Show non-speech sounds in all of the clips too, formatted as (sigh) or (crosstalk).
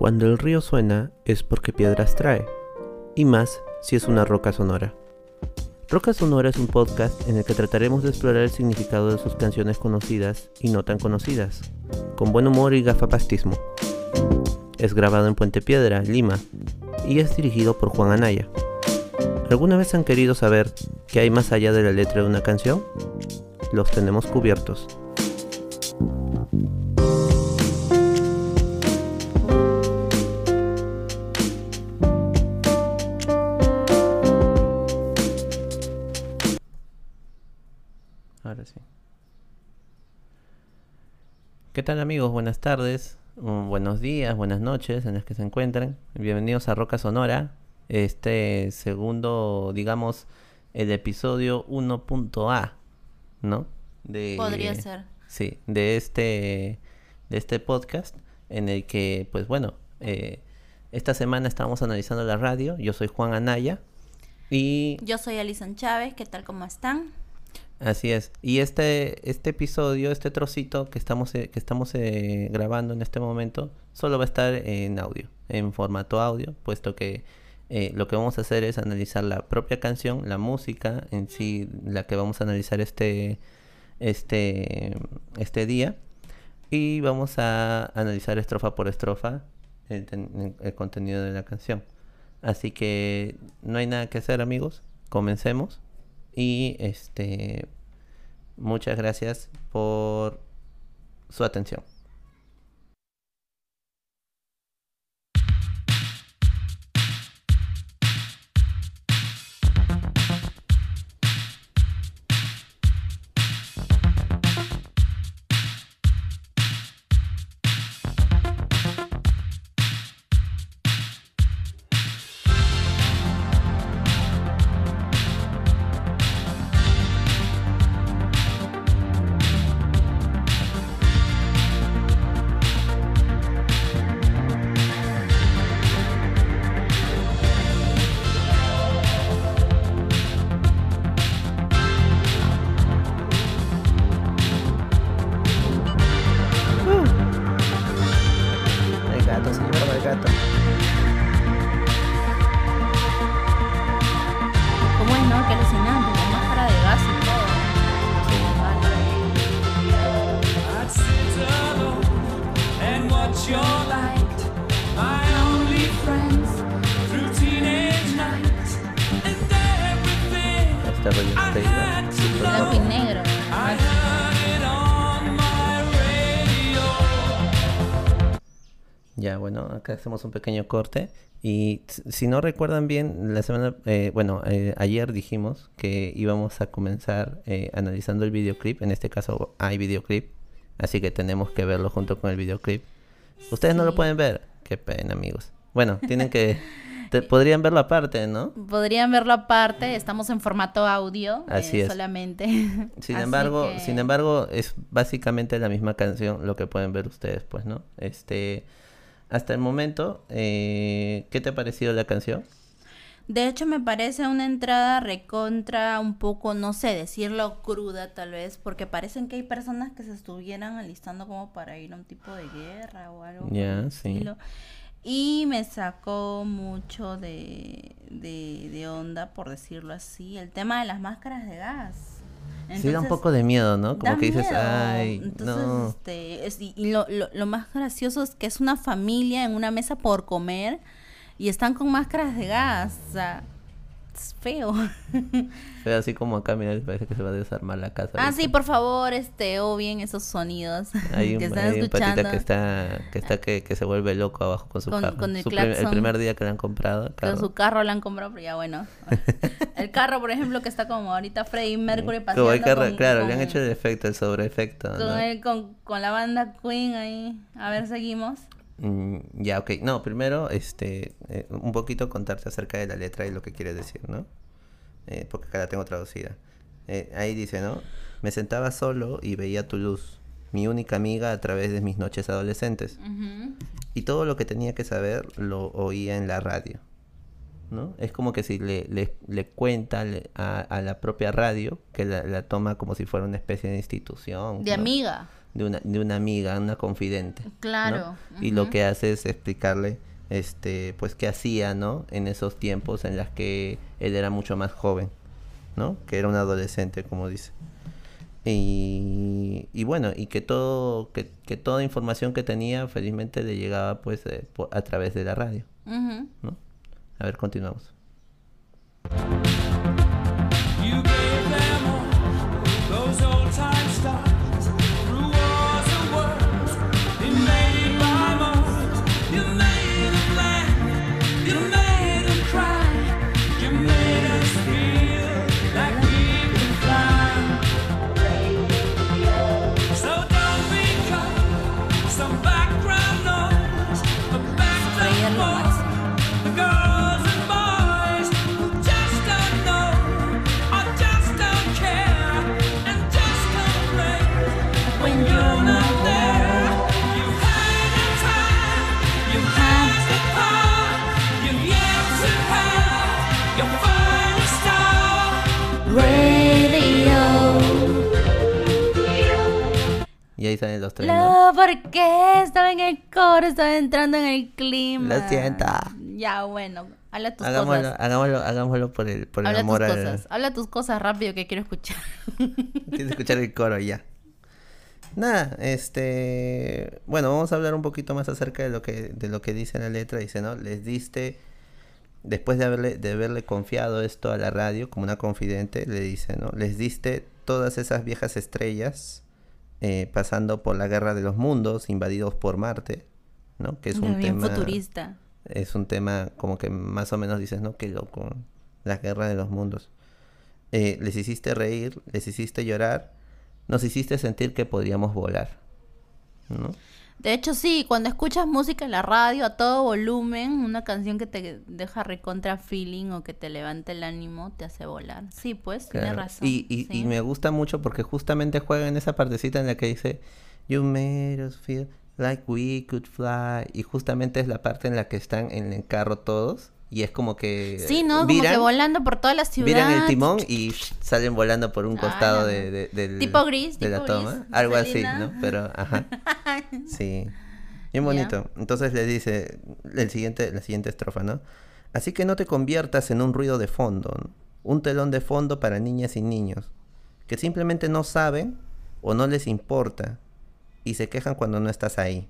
Cuando el río suena es porque piedras trae, y más si es una roca sonora. Roca Sonora es un podcast en el que trataremos de explorar el significado de sus canciones conocidas y no tan conocidas, con buen humor y gafapastismo. Es grabado en Puente Piedra, Lima, y es dirigido por Juan Anaya. ¿Alguna vez han querido saber qué hay más allá de la letra de una canción? Los tenemos cubiertos. ¿Qué tal amigos? Buenas tardes, buenos días, buenas noches en las que se encuentren. Bienvenidos a Roca Sonora. Este segundo, digamos, el episodio 1.a, ¿no? De, Podría ser. Sí, de este, de este podcast en el que, pues bueno, eh, esta semana estamos analizando la radio. Yo soy Juan Anaya y Yo soy Alison Chávez, ¿qué tal? ¿Cómo están? Así es. Y este, este episodio, este trocito que estamos, eh, que estamos eh, grabando en este momento, solo va a estar en audio, en formato audio, puesto que eh, lo que vamos a hacer es analizar la propia canción, la música en sí, la que vamos a analizar este, este, este día. Y vamos a analizar estrofa por estrofa el, ten- el contenido de la canción. Así que no hay nada que hacer, amigos. Comencemos. Y este muchas gracias por su atención. Hacemos un pequeño corte. Y si no recuerdan bien, la semana, eh, bueno, eh, ayer dijimos que íbamos a comenzar eh, analizando el videoclip. En este caso hay videoclip, así que tenemos que verlo junto con el videoclip. Ustedes no lo Sí. pueden ver, qué pena, amigos. Bueno, tienen que, (laughs) te- podrían verlo aparte, ¿no? Podrían verlo aparte, estamos en formato audio. Así eh, es. Solamente. (laughs) Sin Así embargo, que- sin embargo, es básicamente la misma canción lo que pueden ver ustedes, pues, ¿no? Este, hasta el momento, eh, ¿qué te ha parecido la canción? De hecho, me parece una entrada recontra, un poco, no sé, decirlo cruda tal vez, porque parecen que hay personas que se estuvieran alistando como para ir a un tipo de guerra o algo. Ya, el sí. estilo. Y me sacó mucho de, de, de onda, por decirlo así, el tema de las máscaras de gas. Sí, da un Entonces, poco de miedo, ¿no? Como que dices, miedo. ay, Entonces, no. este, es- y y lo, lo, lo más gracioso es que es una familia en una mesa por comer y están con máscaras de gas. O sea, es feo. (laughs) Fue así como acá, mira, parece que se va a desarmar la casa. ah, ¿viste? sí, por favor, este, o bien esos sonidos (laughs) Hay un, que están hay un patita escuchando. que está, que está que, que se vuelve loco abajo con su Con- carro. con el Su prim- el claxon. primer día que le han comprado, Con su carro la han comprado, pero ya bueno. (laughs) El carro, por ejemplo, que está como ahorita Freddie Mercury hay con- claro, con- le han hecho el efecto, el sobreefecto, con, ¿no? el- con, con la banda Queen ahí. A ver, seguimos. Mm, ya, ok. No, primero, este, eh, un poquito contarte acerca de la letra y lo que quiere decir, ¿no? Eh, porque acá la tengo traducida. Eh, ahí dice, ¿no? Me sentaba solo y veía tu luz, mi única amiga a través de mis noches adolescentes. Ujú. Y todo lo que tenía que saber lo oía en la radio. ¿no? Es como que si le, le, le cuenta a, a la propia radio, que la, la toma como si fuera una especie de institución. De ¿no? amiga. De una, de una amiga, una confidente. ¿no? Claro, Y lo que hace es explicarle, este, pues qué hacía, ¿no? En esos tiempos en las que él era mucho más joven, ¿no? Que era un adolescente, como dice. Y, y bueno, y que todo, que, que toda información que tenía felizmente le llegaba pues eh, a través de la radio. ¿no? A ver, continuamos. Y ahí salen los tres, ¿no? No, ¿por qué? Estaba en el coro, estaba entrando en el clima. Lo siento. Ya, bueno, habla tus Hagámoslo, cosas. hagámoslo, hagámoslo por el, por el Habla tus amor al... cosas. Habla tus cosas rápido que quiero escuchar. (laughs) Tienes que escuchar el coro ya. Nada, este, bueno, vamos a hablar un poquito más acerca de lo que de lo que dice la letra. Dice, ¿no? Les diste después de haberle de haberle confiado esto a la radio como una confidente, le dice, ¿no? Les diste todas esas viejas estrellas eh, pasando por la guerra de los mundos, invadidos por Marte, ¿no? Que es un tema futurista. es un tema como que más o menos dices, ¿no? Qué loco, la guerra de los mundos. Eh, les hiciste reír, les hiciste llorar, nos hiciste sentir que podríamos volar, ¿no? De hecho, sí, cuando escuchas música en la radio a todo volumen, una canción que te deja recontra feeling o que te levanta el ánimo, te hace volar. Sí, pues, tienes Claro. razón. Y, y, y me gusta mucho porque justamente juega en esa partecita en la que dice, You made us feel like we could fly. Y justamente es la parte en la que están en el carro todos. Y es como que Sí, ¿no? Como que volando por toda la ciudad. viran el timón y salen volando por un costado de, de- del- Tipo gris, de la tipo gris, toma. Algo así. ¿no? Pero, ajá. (laughs) Sí. Bien bonito. Entonces le dice el siguiente, la siguiente estrofa, ¿no? Así que no te conviertas en un ruido de fondo, ¿no? un telón de fondo para niñas y niños, que simplemente no saben o no les importa y se quejan cuando no estás ahí.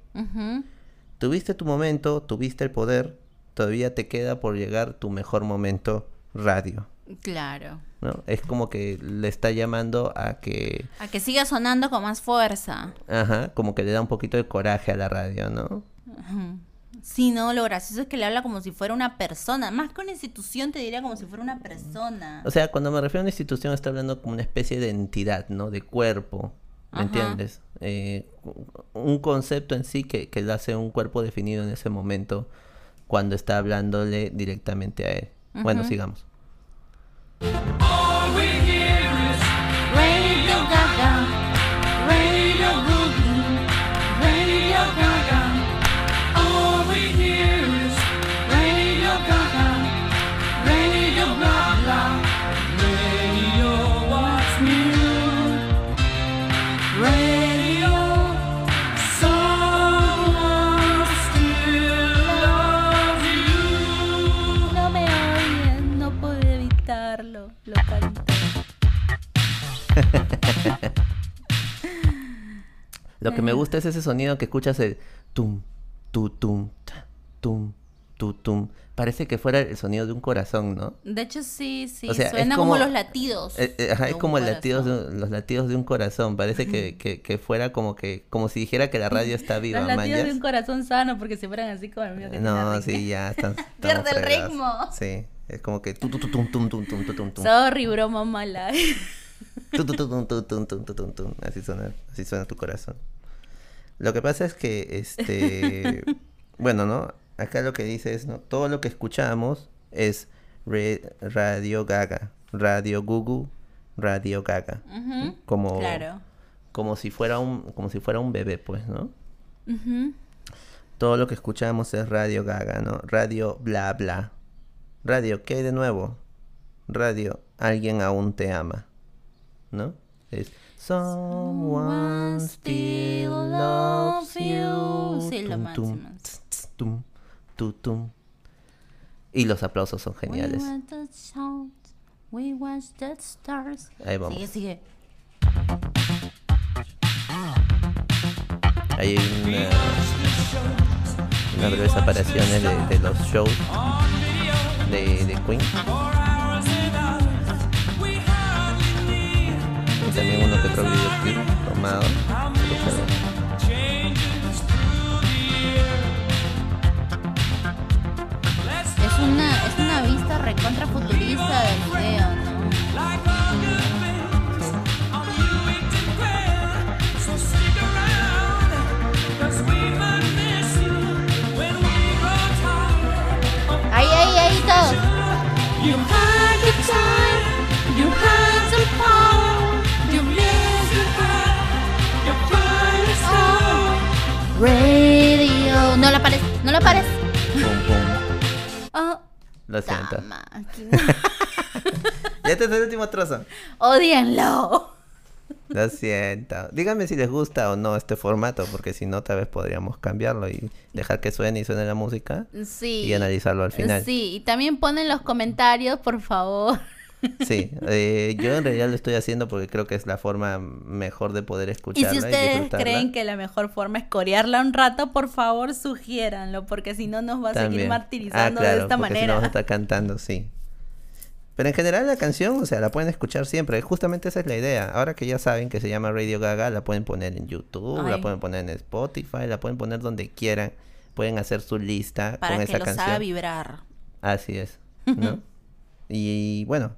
Tuviste tu momento, tuviste el poder, todavía te queda por llegar tu mejor momento radio. Claro. ¿no? Es como que le está llamando a que, A que siga sonando con más fuerza. ajá, como que le da un poquito de coraje a la radio, ¿no? Ujú. Sí, no, lo gracioso es que le habla como si fuera una persona. Más que una institución, te diría como si fuera una persona. O sea, cuando me refiero a una institución, está hablando como una especie de entidad, ¿no? De cuerpo, ¿me Ajá. entiendes? Eh, un concepto en sí que, que le hace un cuerpo definido en ese momento cuando está hablándole directamente a él. Bueno, sigamos. (laughs) Lo que me gusta es ese sonido que escuchas el tum, tu, tum, ta, tum, tu, tum. Parece que fuera el sonido de un corazón, ¿no? De hecho, sí, sí. O sea, suena como, como- los latidos. Eh, eh, ajá, es como el latido corazón. de, los latidos de un corazón. Parece que, (laughs) que, que fuera como que como si dijera que la radio está viva, Los latidos de un corazón sano, porque si fueran así como el mío que No, sí, ya están. (laughs) Pierde el ritmo. Sí, es como que tu, tu, tu, tum, tum, tum, tum, tum, tum, tum. Sorry, broma mala. Así suena, así suena tu corazón. Lo que pasa es que, este, (laughs) bueno, ¿no? Acá lo que dice es, ¿no? Todo lo que escuchamos es Radio Gaga, Radio Gugu, Radio Gaga. Como, Claro. como si fuera un, como si fuera un bebé, pues, ¿no? Todo lo que escuchamos es Radio Gaga, ¿no? Radio bla bla. Radio, ¿qué hay de nuevo? Radio, alguien aún te ama. ¿No? Es- Someone still loves you. Sí, lo Tum, máximo. tum, tum, tu, tum. Y los aplausos son geniales. We watch the stars. Ahí vamos. Sigue, sigue. Hay una, una breves apariciones de, de los shows de, de Queen. Y también. Es una, es una vista recontra futurista del video. Ahí, ahí, ahí. Radio. No la pares, no la pares. Pum, pum. Oh, Lo siento. (laughs) Ya este es el último trozo. Odienlo. Lo siento. Díganme si les gusta o no este formato, porque si no, tal vez podríamos cambiarlo y dejar que suene y suene la música Sí. y analizarlo al final. Sí, y también ponen los comentarios, por favor. Sí, eh, yo en realidad lo estoy haciendo porque creo que es la forma mejor de poder Y escucharla si y, ustedes disfrutarla. creen que la mejor forma es corearla un rato, por favor, sugiéranlo, porque si no nos va a seguir martirizando Ah, claro, de esta porque si no manera. vamos a estar cantando, sí. Pero en general la canción, o sea, la pueden escuchar siempre. Justamente esa es la idea. Ahora que ya saben que se llama Radio Gaga, la pueden poner en YouTube, la pueden poner en Spotify, la pueden poner donde quieran. Pueden hacer su lista para con que esa los haga canción. vibrar. Así es, ¿no? y bueno,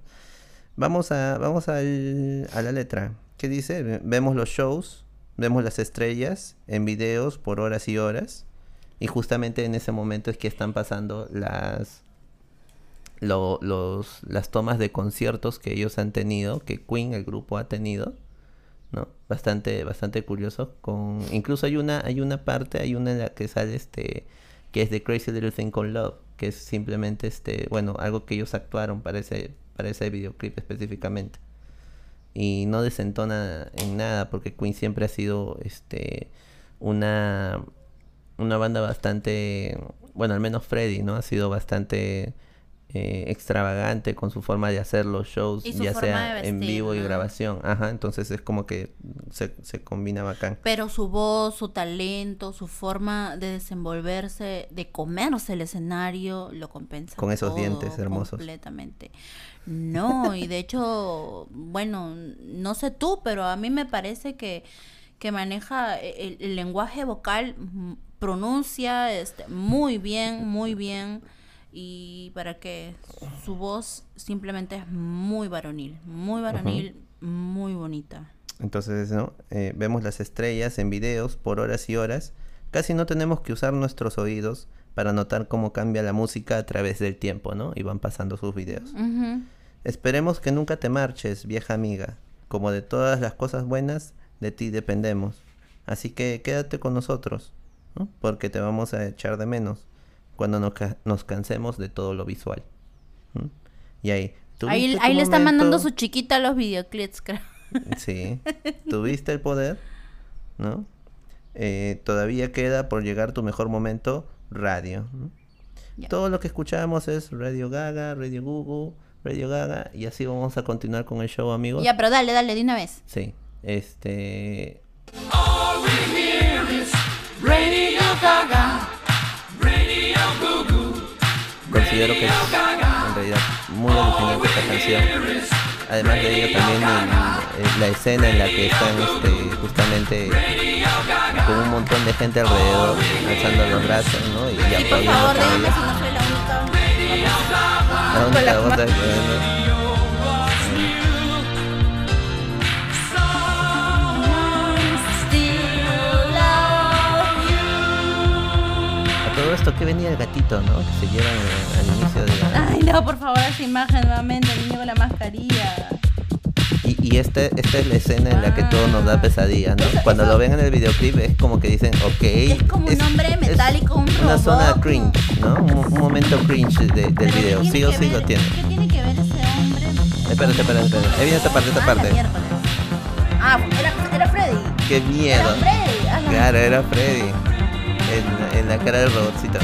vamos a vamos al- a la letra. ¿Qué dice? Ve- Vemos los shows, vemos las estrellas en videos por horas y horas. Y justamente en ese momento es que están pasando las lo- los las tomas de conciertos que ellos han tenido, que Queen, el grupo, ha tenido. ¿no? Bastante, bastante curioso. Con, incluso hay una, hay una parte, hay una en la que sale este, que es de Crazy Little Thing Called Love, que es simplemente este, bueno, algo que ellos actuaron para ese, para ese videoclip específicamente. Y no desentona en nada, porque Queen siempre ha sido este una, una banda bastante, bueno, al menos Freddy, ¿no? Ha sido bastante eh, extravagante con su forma de hacer los shows, ya sea en vivo y grabación. Ajá, entonces es como que se, se combina bacán. Pero su voz, su talento, su forma de desenvolverse, de comerse el escenario, lo compensa. Con esos todo dientes hermosos. Completamente. No, y de hecho, bueno, no sé tú, pero a mí me parece que, que maneja el, el lenguaje vocal, pronuncia este, muy bien, muy bien. Y para que su voz simplemente es muy varonil, muy varonil, muy bonita. Entonces, ¿no? Eh, vemos las estrellas en videos por horas y horas. Casi no tenemos que usar nuestros oídos para notar cómo cambia la música a través del tiempo, ¿no? Y van pasando sus videos. Esperemos que nunca te marches, vieja amiga. Como de todas las cosas buenas, de ti dependemos. Así que quédate con nosotros, ¿no? Porque te vamos a echar de menos cuando nos, ca- nos cansemos de todo lo visual. Y ahí. Ahí, ¿tuviste ahí le está mandando su chiquita a los videoclips, creo. Sí, (laughs) tuviste el poder, ¿no? Eh, todavía queda por llegar tu mejor momento, radio. Todo lo que escuchamos es Radio Gaga, Radio Google, Radio Gaga, y así vamos a continuar con el show, amigos. Ya, pero dale, dale, de una vez. Sí, este... All we hear is Radio Gaga, Considero que es en realidad muy alucinante esta canción. Además de ello también el- el- la escena en la que están este, justamente con un montón de gente alrededor alzando los brazos, ¿no? Y Y por aplaudiendo favor, con díganme ella. si no soy la única. La única con la gota que venía el gatito, ¿no? Que se llevan eh, al inicio de la... (laughs) Ay, no, por favor, esa imagen nuevamente, el niño con la mascarilla. Y, y este, esta es la escena en la que todo nos da pesadilla, ¿no? Cuando lo ven en el videoclip es como que dicen, ok. Es como un hombre metálico, un Una robot. zona cringe, ¿no? Un, un momento cringe de- del Pero ¿qué video. Sí o sí ver- lo tiene. ¿Qué tiene que ver ese hombre? Espérate, espérate, espérate. Ahí viene esta parte, esta Ah, parte. Ah, era, era Freddy. ¡Qué miedo! Era Freddy. Ah, la- Claro, era Freddy. En, en la cara del robotcito.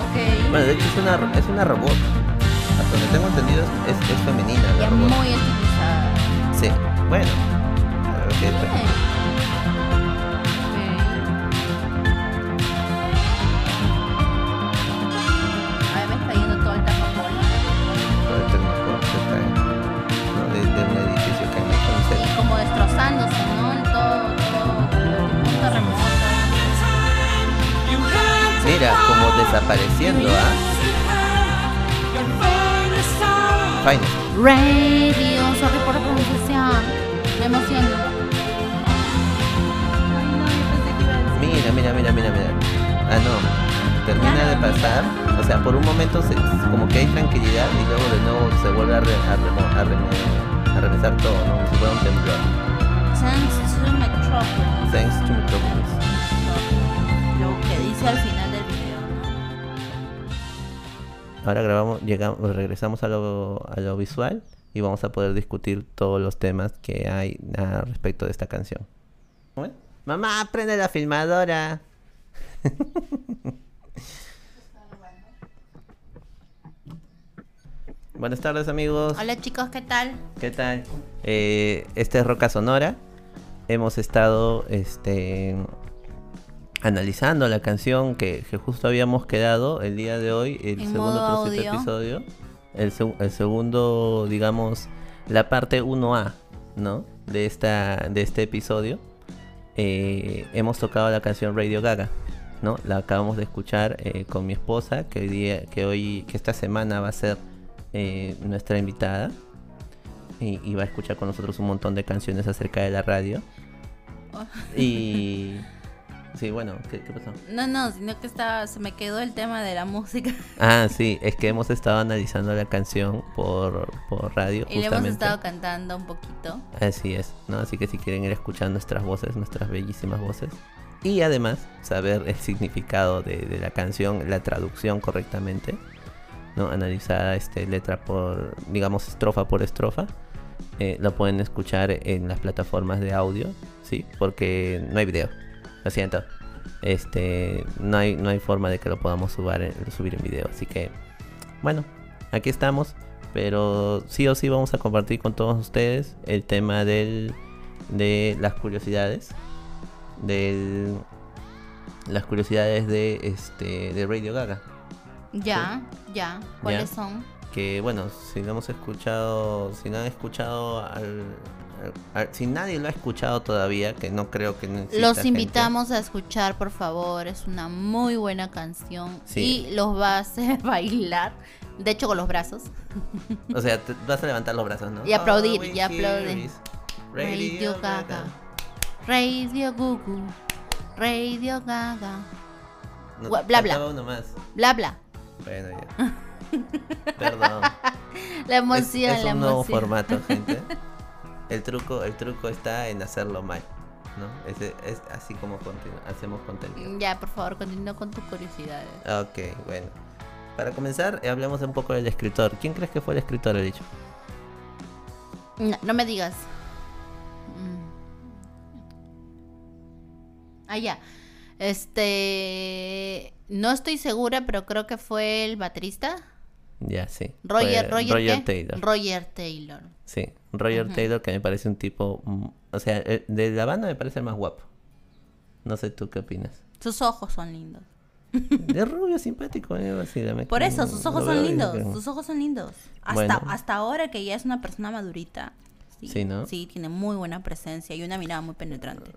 Ok. Bueno, de hecho es una, es una robot. Hasta donde tengo entendido es, es, femenina la robot. muy estilizada. Sí, bueno. A desapareciendo, ¿ah? Finest. Radio, sorry por la pronunciación. Me emociono. Mira, mira, mira, mira, mira. Ah, no. Termina de pasar. O sea, por un momento se, como que hay tranquilidad y luego de nuevo se vuelve a, re- a, remo- a, remo- a revisar todo, ¿no? Como si fuera un temblor. Thanks to Metropolis. Thanks to Metropolis. Lo que dice al final Ahora grabamos, llegamos, regresamos a lo, a lo visual y vamos a poder discutir todos los temas que hay a respecto de esta canción. Bueno, Mamá, prende la filmadora. (laughs) Buenas tardes amigos. Hola chicos, ¿qué tal? ¿Qué tal? Eh, esta es Roca Sonora. Hemos estado este, analizando la canción que, que justo habíamos quedado el día de hoy, el En segundo episodio. El, el segundo, digamos, la parte 1A, ¿no? De, esta, de este episodio. Eh, hemos tocado la canción Radio Gaga, ¿no? La acabamos de escuchar eh, con mi esposa, que hoy día, que hoy, que esta semana va a ser eh, nuestra invitada y, y va a escuchar con nosotros un montón de canciones acerca de la radio. Oh. Y (laughs) sí, bueno, ¿qué, qué pasó? No, no, sino que estaba, se me quedó el tema de la (laughs) música. Ah, sí, es que hemos estado analizando la canción por, por radio Y le hemos estado cantando un poquito. Así es, ¿no? Así que si quieren ir a escuchar nuestras voces, nuestras bellísimas voces. Y además saber el significado de, de la canción, la traducción correctamente, ¿no? Analizada este, letra por, digamos, estrofa por estrofa. eh, lo pueden escuchar en las plataformas de audio, ¿sí? Porque no hay video, lo siento. Este, no hay, no hay forma de que lo podamos subir en, subir en video. Así que, bueno, aquí estamos. Pero sí o sí vamos a compartir con todos ustedes el tema del, de las curiosidades. Del, las curiosidades de, este, de Radio Gaga. Ya, ya. ¿Cuáles Ya. son? Que bueno, si no hemos escuchado, si no han escuchado al- si nadie lo ha escuchado todavía, que no creo que Los gente. invitamos a escuchar, por favor. Es una muy buena canción. Sí. Y los va a hacer (laughs) bailar. De hecho, con los brazos. O sea, te- vas a levantar los brazos, ¿no? Y aplaudir, we y aplaudir. Radio Gaga. Radio Gugu. Radio Gaga. No, bla, bla. uno más. Bla, bla. Bueno, ya. (laughs) Perdón. La emoción, es, es la un nuevo formato, gente. (laughs) El truco, el truco está en hacerlo mal, ¿no? Es, es así como hacemos contenido. Ya, por favor, continúa con tus curiosidades. Ok, bueno. Para comenzar, eh, hablemos un poco del escritor. ¿Quién crees que fue el escritor, he dicho? No, no me digas. Mm. Ah, ya. Este. No estoy segura, pero creo que fue el baterista. Ya, sí. Roger, Roger, ¿qué? Taylor. Roger Taylor. Sí, Roger. Taylor que me parece un tipo... mm, O sea, el- de la banda me parece el más guapo. No sé tú qué opinas. Sus ojos son lindos. De rubio simpático, eh, Por eso, sus ojos son lindos. Sus ojos son lindos. Hasta, Bueno. hasta ahora que ya es una persona madurita. Sí, ¿no? Sí, tiene muy buena presencia y una mirada muy penetrante.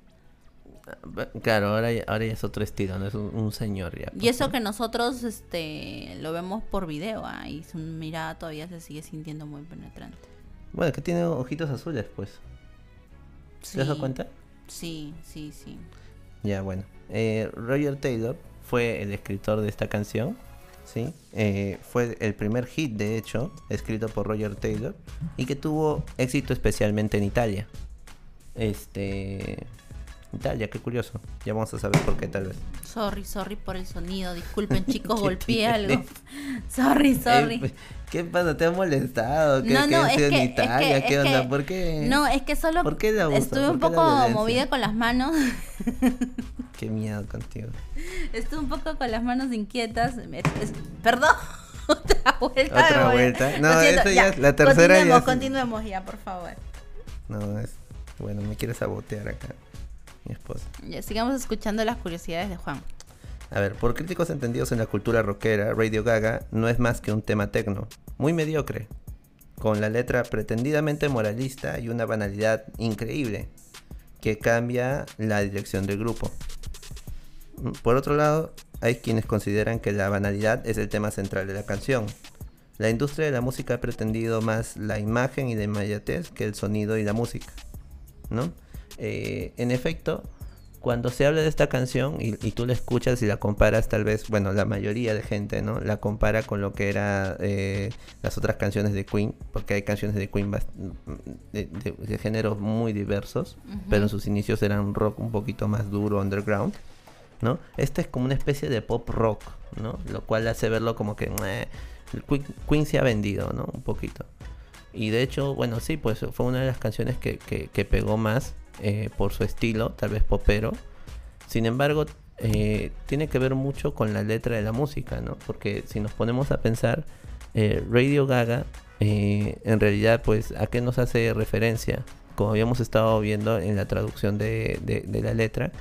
Claro, ahora, ya- ahora ya es otro estilo, no es un, un señor ya. Y eso que nosotros este lo vemos por video, ah, y su mirada todavía se sigue sintiendo muy penetrante. Bueno, que tiene ojitos azules, pues. ¿Te has dado Sí, cuenta? Sí, sí, sí. Ya, bueno. Eh, Roger Taylor fue el escritor de esta canción, ¿sí? Eh, fue el primer hit, de hecho, escrito por Roger Taylor y que tuvo éxito especialmente en Italia. Este... Italia, qué curioso. Ya vamos a saber por qué tal vez. Sorry, sorry por el sonido. Disculpen, (laughs) chicos, golpeé algo. Sorry, sorry. Eh, ¿Qué pasa? ¿Te ha molestado? ¿Qué, No, no, es que- en es Italia? que- ¿Qué es onda? que- ¿Por qué? No, es que solo ¿Por qué el abuso? estuve un ¿Por qué la poco movida con las manos. (laughs) Qué miedo contigo. Estuve un poco con las manos inquietas. Es- perdón. (laughs) Otra vuelta. Otra vuelta. No, eso ya es- la tercera ya Continuemos, es- continuemos ya, por favor. No, es... Bueno, me quiere sabotear acá. Mi esposa. Ya, sigamos escuchando las curiosidades de Juan. A ver, por críticos entendidos en la cultura rockera, Radio Gaga no es más que un tema tecno, muy mediocre, con la letra pretendidamente moralista y una banalidad increíble, que cambia la dirección del grupo. Por otro lado, hay quienes consideran que la banalidad es el tema central de la canción. La industria de la música ha pretendido más la imagen y la inmediatez que el sonido y la música. ¿no? Eh, en efecto, cuando se habla de esta canción y, y tú la escuchas y la comparas, tal vez, bueno, la mayoría de gente, ¿no? La compara con lo que era eh, las otras canciones de Queen, porque hay canciones de Queen de, de- de géneros muy diversos, pero en sus inicios eran un rock un poquito más duro, underground, ¿no? Este es como una especie de pop rock, ¿no? Lo cual hace verlo como que Queen, Queen se ha vendido, ¿no? Un poquito. Y de hecho, bueno, sí, pues fue una de las canciones que, que- que pegó más eh, por su estilo, tal vez popero. Sin embargo, eh, tiene que ver mucho con la letra de la música, ¿no? Porque si nos ponemos a pensar, eh, Radio Gaga, eh, en realidad, pues, ¿a qué nos hace referencia? Como habíamos estado viendo en la traducción de, de- de la letra,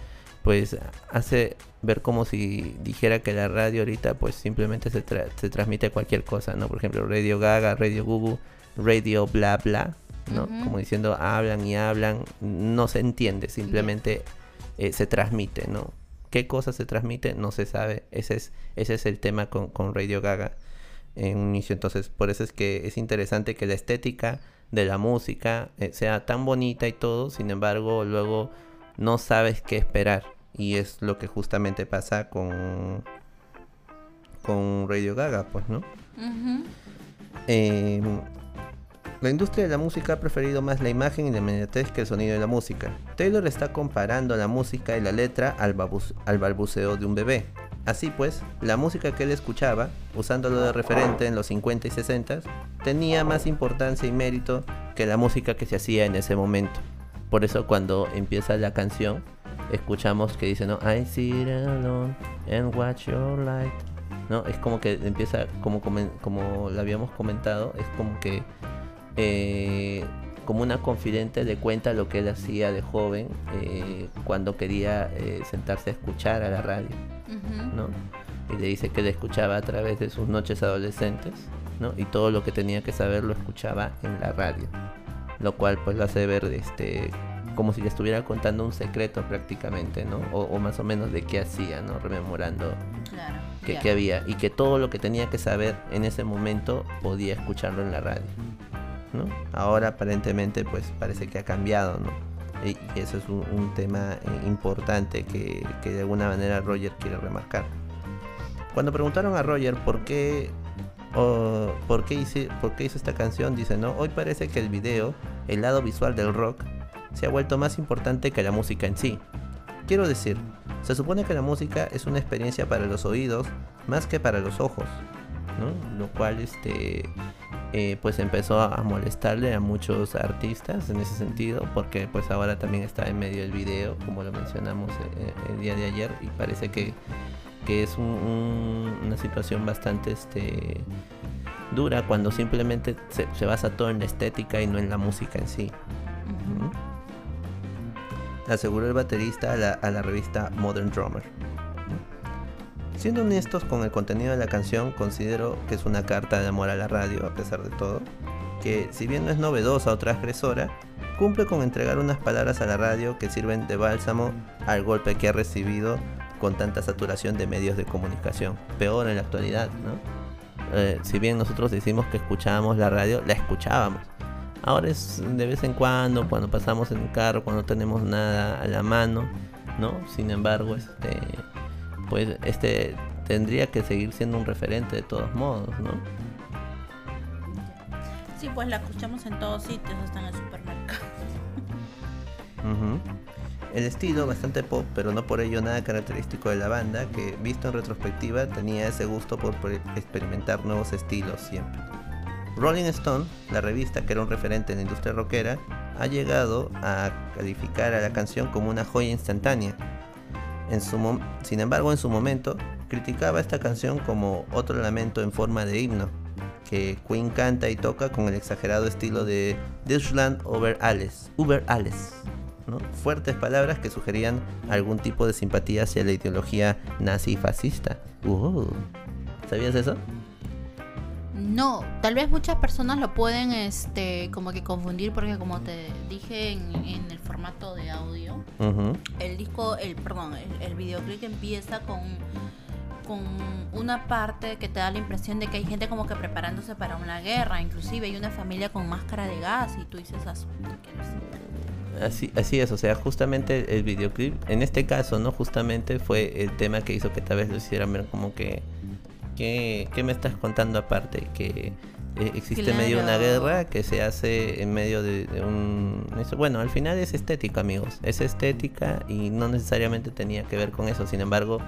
pues hace ver como si dijera que la radio ahorita pues simplemente se, tra- se transmite cualquier cosa, ¿no? Por ejemplo, Radio Gaga, Radio Google, Radio bla bla, ¿no? Como diciendo hablan y hablan, no se entiende, simplemente eh, se transmite, ¿no? ¿Qué cosa se transmite? No se sabe. Ese es, ese es el tema con, con Radio Gaga en un inicio. Entonces, por eso es que es interesante que la estética de la música eh, sea tan bonita y todo, sin embargo, luego no sabes qué esperar. Y es lo que justamente pasa con, con Radio Gaga, pues, ¿no? Eh, la industria de la música ha preferido más la imagen y la inmediatez que el sonido de la música. Taylor está comparando la música y la letra al, balbuceo de un bebé. Así pues, la música que él escuchaba, usándolo de referente en los 50 y 60, tenía más importancia y mérito que la música que se hacía en ese momento. Por eso cuando empieza la canción, escuchamos que dice, ¿no? I sit alone and watch your light. ¿No? Es como que empieza, como, como lo habíamos comentado, es como que eh, como una confidente le cuenta lo que él hacía de joven eh, cuando quería eh, sentarse a escuchar a la radio, Ujú. ¿no? Y le dice que le escuchaba a través de sus noches adolescentes, ¿no? Y todo lo que tenía que saber lo escuchaba en la radio, lo cual pues lo hace ver este como si le estuviera contando un secreto prácticamente, ¿no? O, o más o menos de qué hacía, ¿no? Rememorando Claro. que, ya. que había y que todo lo que tenía que saber en ese momento podía escucharlo en la radio. Ahora aparentemente pues parece que ha cambiado, ¿no? Y, eso es un, un tema eh, importante que, que de alguna manera Roger quiere remarcar. Cuando preguntaron a Roger por qué, o por qué, hice- por qué hizo esta canción, dice, ¿no? Hoy parece que el video, el lado visual del rock, se ha vuelto más importante que la música en sí. Quiero decir, se supone que la música es una experiencia para los oídos más que para los ojos, ¿no? Lo cual este eh, pues empezó a molestarle a muchos artistas en ese sentido, porque pues ahora también está en medio del video, como lo mencionamos eh, el día de ayer, y parece que, que es un- un- una situación bastante este dura cuando simplemente se, se basa todo en la estética y no en la música en sí. Aseguró el baterista a la, a la revista Modern Drummer. Siendo honestos con el contenido de la canción, considero que es una carta de amor a la radio, a pesar de todo, que si bien no es novedosa o transgresora, cumple con entregar unas palabras a la radio que sirven de bálsamo al golpe que ha recibido con tanta saturación de medios de comunicación. Peor en la actualidad, ¿no? Eh, si bien nosotros decimos que escuchábamos la radio, la escuchábamos. Ahora es de vez en cuando, cuando pasamos en el carro, cuando no tenemos nada a la mano, ¿no? Sin embargo, este, pues este tendría que seguir siendo un referente de todos modos, ¿no? Sí, pues la escuchamos en todos sitios, hasta en el supermercado. El estilo bastante pop, pero no por ello nada característico de la banda, que visto en retrospectiva tenía ese gusto por pre- experimentar nuevos estilos siempre. Rolling Stone, la revista que era un referente en la industria rockera, ha llegado a calificar a la canción como una joya instantánea. En su sin embargo, en su momento, criticaba esta canción como otro lamento en forma de himno, que Queen canta y toca con el exagerado estilo de Deutschland over alles, über alles. ¿no? Fuertes palabras que sugerían algún tipo de simpatía hacia la ideología nazi fascista. Uh, ¿Sabías eso? No, tal vez muchas personas lo pueden este como que confundir porque como te dije en, en el formato de audio, el disco, el perdón, el, el videoclip empieza con con una parte que te da la impresión de que hay gente como que preparándose para una guerra, inclusive hay una familia con máscara de gas y tú dices. Así, así es, o sea, justamente el videoclip, en este caso, ¿no? Justamente fue el tema que hizo que tal vez lo hicieran ver como que, que ¿qué me estás contando aparte? Que eh, existe medio una Claro. guerra que se hace en medio de, de un... bueno, al final es estética, amigos, es estética y no necesariamente tenía que ver con eso, sin embargo,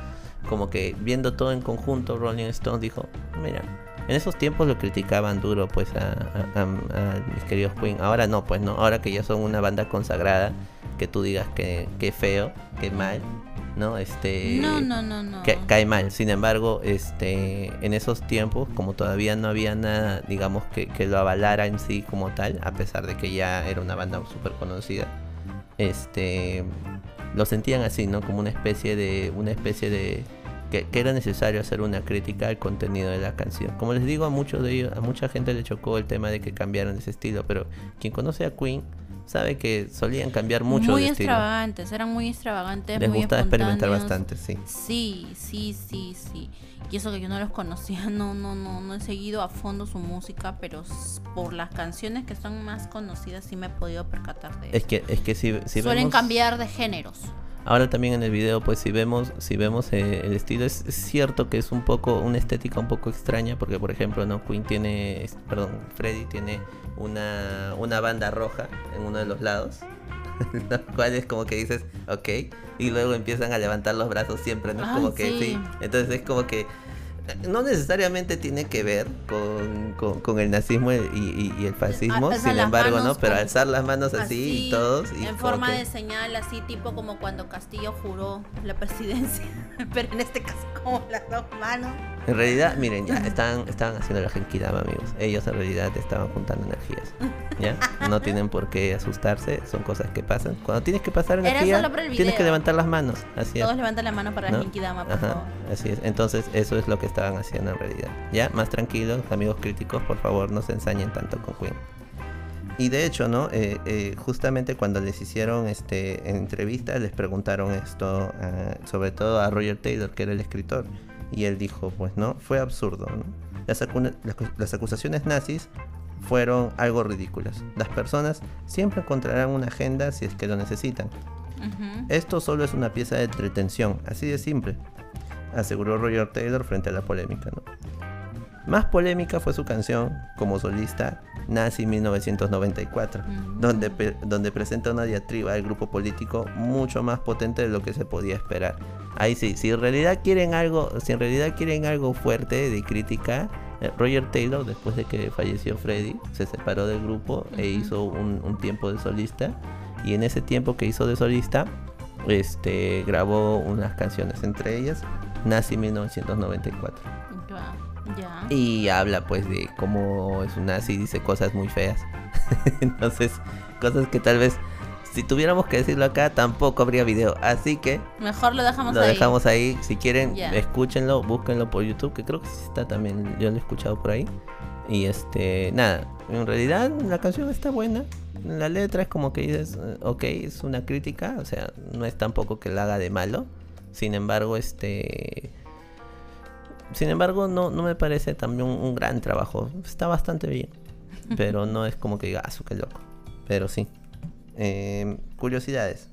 como que viendo todo en conjunto, Rolling Stones dijo, mira, en esos tiempos lo criticaban duro pues a, a- a- a mis queridos Queen. Ahora no, pues no. Ahora que ya son una banda consagrada, que tú digas que, que feo, que mal, ¿no? Este No, no, no, no. que cae mal. Sin embargo, este en esos tiempos, como todavía no había nada, digamos, que, que lo avalara en sí como tal, a pesar de que ya era una banda súper conocida, este lo sentían así, ¿no? Como una especie de. una especie de. Que, que era necesario hacer una crítica al contenido de la canción. Como les digo, a muchos de ellos, a mucha gente le chocó el tema de que cambiaran ese estilo, pero quien conoce a Queen sabe que solían cambiar mucho muy de estilo. extravagantes, eran muy extravagantes, Les muy gustaba experimentar bastante, sí. Sí, sí, sí, sí. Y eso que yo no los conocía, (laughs) no, no, no, no he seguido a fondo su música, pero por las canciones que son más conocidas sí me he podido percatar de eso. Es que, es que si, si Suelen vemos- cambiar de géneros. Ahora también en el video, pues si vemos, si vemos eh, el estilo, es, es cierto que es un poco, una estética un poco extraña, porque por ejemplo, no, Queen tiene, perdón, Freddy tiene una, una banda roja en uno de los lados, (laughs) lo cual es como que dices, ok, y luego empiezan a levantar los brazos siempre, ¿no? Como que sí. sí, entonces es como que no necesariamente tiene que ver con, con- con el nazismo y, y- y el fascismo, sin embargo, ¿no? Pero alzar las manos así, y todos. Y en forma que- de señal, así tipo como cuando Castillo juró la presidencia, (laughs) pero en este caso como las dos manos. En realidad, miren, ya estaban, estaban haciendo la genkidama, amigos. Ellos en realidad estaban juntando energías. ¿Ya? No tienen por qué asustarse, son cosas que pasan. Cuando tienes que pasar energía, tienes que levantar las manos. Así es. Todos levantan la mano para ¿no? la Genkidama, por Ajá, favor. así es. Entonces, eso es lo que estaban haciendo en realidad. Ya, más tranquilos, amigos críticos, por favor, no se ensañen tanto con Queen. Y de hecho, ¿no? Eh, eh, justamente cuando les hicieron este entrevistas, les preguntaron esto, ah, sobre todo a Roger Taylor, que era el escritor. Y él dijo, pues no, fue absurdo. ¿no? Las, acu- las cu- las acusaciones nazis fueron algo ridículas. Las personas siempre encontrarán una agenda si es que lo necesitan. Esto solo es una pieza de entretención, así de simple, aseguró Roger Taylor frente a la polémica. ¿no? Más polémica fue su canción como solista Nazi 1994, Mm. donde, donde presenta una diatriba al grupo político mucho más potente de lo que se podía esperar. Ahí sí, si en realidad quieren algo, si en realidad quieren algo fuerte de crítica, eh, Roger Taylor, después de que falleció Freddy, se separó del grupo e Ujú. hizo un, un tiempo de solista. Y en ese tiempo que hizo de solista, este grabó unas canciones, entre ellas Nazi 1994. Ya, ya. Y habla pues de cómo es un nazi y dice cosas muy feas. (laughs) Entonces, cosas que tal vez si tuviéramos que decirlo acá tampoco habría video. Así que Mejor lo dejamos lo ahí. dejamos ahí. Si quieren, escúchenlo, búsquenlo por YouTube, que creo que sí está también, yo lo he escuchado por ahí. Y este, nada, en realidad la canción está buena. La letra es como que dices, eh, ok, es una crítica, o sea, no es tampoco que la haga de malo. Sin embargo, este... Sin embargo, no, no me parece también un, un gran trabajo. Está bastante bien. (laughs) Pero no es como que diga, ah, qué loco. Pero sí. Eh, curiosidades.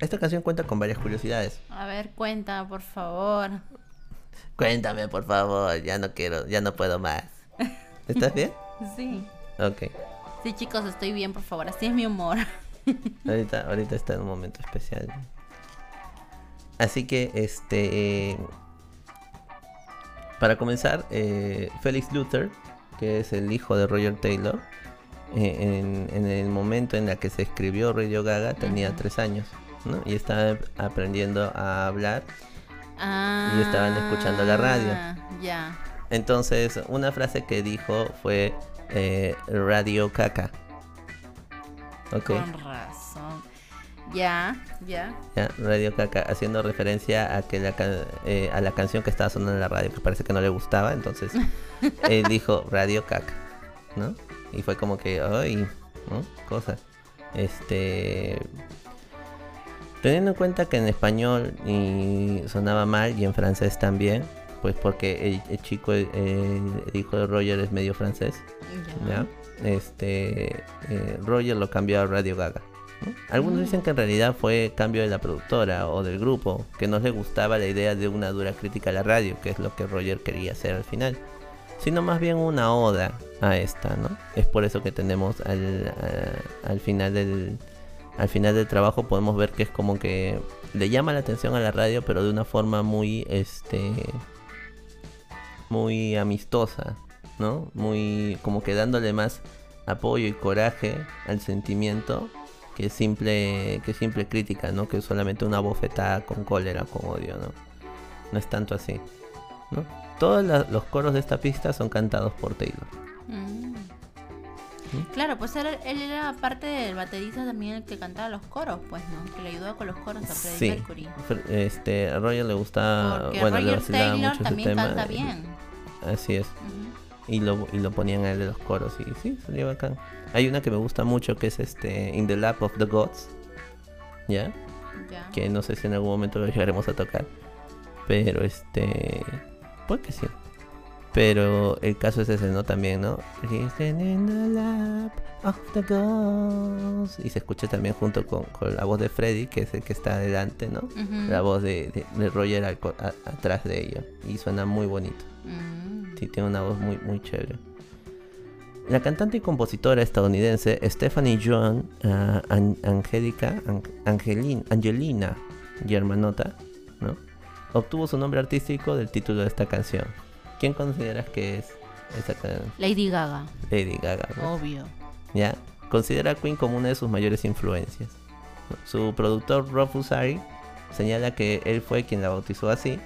Esta canción cuenta con varias curiosidades. A ver, cuenta, por favor. Cuéntame, por favor, ya no quiero, ya no puedo más. ¿Estás bien? (laughs) Sí. Ok. Sí, chicos, estoy bien, por favor. Así es mi humor. (laughs) ahorita, ahorita está en un momento especial. Así que, este. eh, para comenzar, eh, Felix Luther, que es el hijo de Roger Taylor, en, en el momento en el que se escribió Radio Gaga tenía tres años, ¿no? Y estaba aprendiendo a hablar. Ah, Y estaban escuchando la radio. Ya. Entonces, una frase que dijo fue eh, Radio Caca. Ok. Con razón. Ya, ya. Ya, Radio Caca, haciendo referencia a que la eh, a la canción que estaba sonando en la radio, que parece que no le gustaba, entonces (laughs) él dijo Radio Caca, ¿no? Y fue como que, ay, ¿no? Cosa. Este. Teniendo en cuenta que en español y sonaba mal y en francés también, pues porque el, el chico, el, el hijo de Roger es medio francés, Ya. ¿ya? Este, eh, Roger lo cambió a Radio Gaga. ¿no? Algunos Mm. dicen que en realidad fue cambio de la productora o del grupo, que no le gustaba la idea de una dura crítica a la radio, que es lo que Roger quería hacer al final, sino más bien una oda a esta, ¿no? Es por eso que tenemos al, al final del al final del trabajo podemos ver que es como que le llama la atención a la radio, pero de una forma muy este muy amistosa, ¿no? Muy como que dándole más apoyo y coraje al sentimiento que simple que simple crítica, ¿no? Que solamente una bofetada con cólera, con odio, ¿no? No es tanto así, ¿no? Todos los coros de esta pista son cantados por Taylor. Mm. Claro, pues él, él era parte del baterista también el que cantaba los coros, pues, ¿no? Que le ayudaba con los coros a Freddie Sí, Mercury. Este, a Roger le gusta, Porque bueno, Roger Taylor mucho también tema. canta bien. Así es. Y lo, y lo ponían a él de los coros y sí, salió bacán. Hay una que me gusta mucho que es este In the Lap of the Gods. ¿Ya? Ya. Que no sé si en algún momento lo llegaremos a tocar. Pero este. Puede que sí. Pero el caso es ese, ¿no? También, ¿no? Listen in the lap of the gods. Y se escucha también junto con, con la voz de Freddy, que es el que está adelante, ¿no? La voz de, de- de Roger al a- atrás de ellos. Y suena muy bonito. Mm. Sí, tiene una voz muy, muy chévere. La cantante y compositora estadounidense Stephanie Joan ah, An- Angélica An- Angelin- Angelina Germanota ¿no? obtuvo su nombre artístico del título de esta canción. ¿Quién consideras que es canción? Lady Gaga, Lady Gaga. ¿no? obvio. ¿Ya? Considera a Queen como una de sus mayores influencias. Su productor Rob Fusari señala que él fue quien la bautizó así,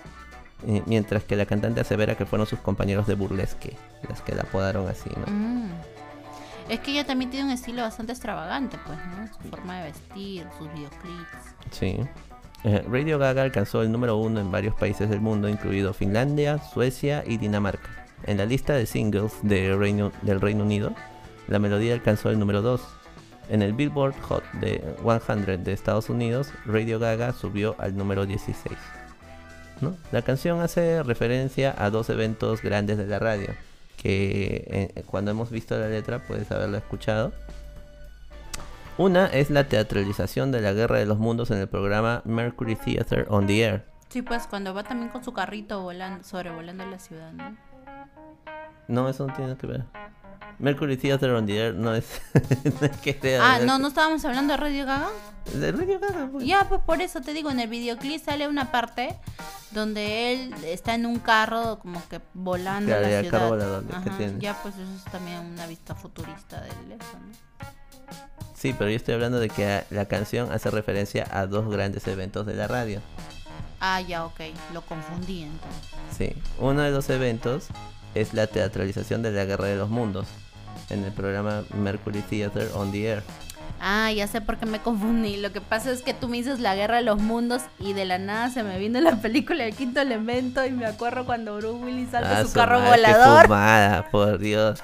eh, mientras que la cantante asevera que fueron sus compañeros de burlesque las que la apodaron así, ¿no? Mm. Es que ella también tiene un estilo bastante extravagante, pues, ¿no? Su forma de vestir, sus videoclips. Sí. Eh, Radio Gaga alcanzó el número uno en varios países del mundo, incluido Finlandia, Suecia y Dinamarca. En la lista de singles Reino- del Reino Unido, la melodía alcanzó el número 2. En el Billboard Hot de 100 de Estados Unidos, Radio Gaga subió al número 16. ¿no? La canción hace referencia a dos eventos grandes de la radio, que eh, cuando hemos visto la letra puedes haberla escuchado. Una es la teatralización de la Guerra de los Mundos en el programa Mercury Theater on the Air. Sí, pues cuando va también con su carrito volando, sobrevolando la ciudad, ¿no? No, eso no tiene que ver. Mercury Theater on the Air no es... (laughs) no es que sea Ah, no, no estábamos hablando de Radio Gaga. De Radio Gaga, pues. Ya, pues por eso te digo, en el videoclip sale una parte donde él está en un carro como que volando Claro, la ya, ciudad. carro volador, que Ajá, tiene. Ya, pues eso es también una vista futurista del eso, ¿no? Sí, pero yo estoy hablando de que la canción hace referencia a dos grandes eventos de la radio. Ah, ya, ok, lo confundí entonces. Sí, uno de los eventos es la teatralización de la Guerra de los Mundos en el programa Mercury Theater on the Air. Ah, ya sé por qué me confundí. Lo que pasa es que tú me dices la guerra de los mundos y de la nada se me vino la película El Quinto Elemento y me acuerdo cuando Bruce Willis salta Ah, su carro madre, qué volador. fumada, por Dios.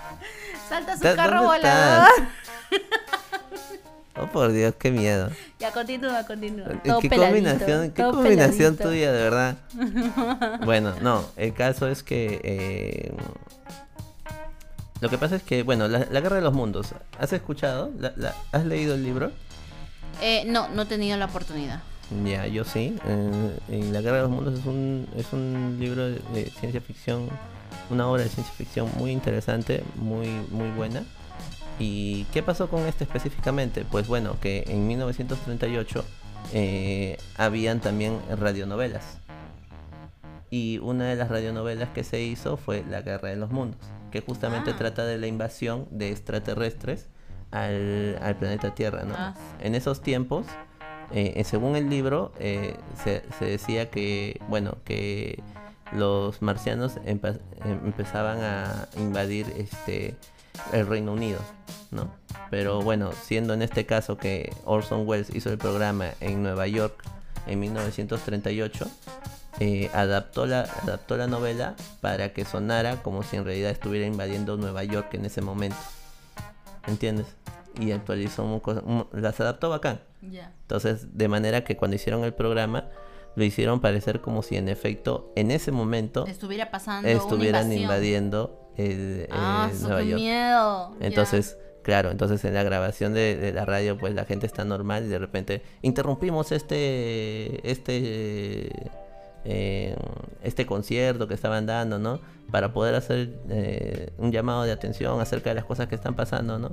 Salta su ¿Dó- carro volador. Oh, por Dios, qué miedo. Ya continúa, continúa. Eh, Todo ¿Qué peladito, combinación, qué combinación tuya, de verdad? (laughs) bueno, no, el caso es que... eh, lo que pasa es que, bueno, la, la Guerra de los Mundos, ¿has escuchado? La- la- ¿Has leído el libro? Eh, no, no he tenido la oportunidad. Ya, yo sí. Eh, en La Guerra de los Mundos es un, es un libro de, de ciencia ficción, una obra de ciencia ficción muy interesante, muy, muy buena. ¿Y qué pasó con este específicamente? Pues bueno, que en 1938 eh, habían también radionovelas. Y una de las radionovelas que se hizo fue La Guerra de los Mundos, que justamente Ah. trata de la invasión de extraterrestres al, al planeta Tierra, ¿no? Ah. En esos tiempos, eh, eh, según el libro, eh, se, se decía que, bueno, que los marcianos empe- em- empezaban a invadir este el Reino Unido, ¿no? Pero bueno, siendo en este caso que Orson Welles hizo el programa en Nueva York en 1938, eh, adaptó, la, adaptó la novela para que sonara como si en realidad estuviera invadiendo Nueva York en ese momento. ¿Entiendes? Y actualizó, un un- las adaptó bacán. Entonces, de manera que cuando hicieron el programa, lo hicieron parecer como si en efecto, en ese momento, Estuviera pasando estuvieran una invasión. invadiendo Ah, Nueva qué York. miedo. Entonces, claro, entonces en la grabación de, de la radio, pues la gente está normal y de repente interrumpimos este, este, eh, este concierto que estaban dando, ¿no? Para poder hacer eh, un llamado de atención acerca de las cosas que están pasando, ¿no?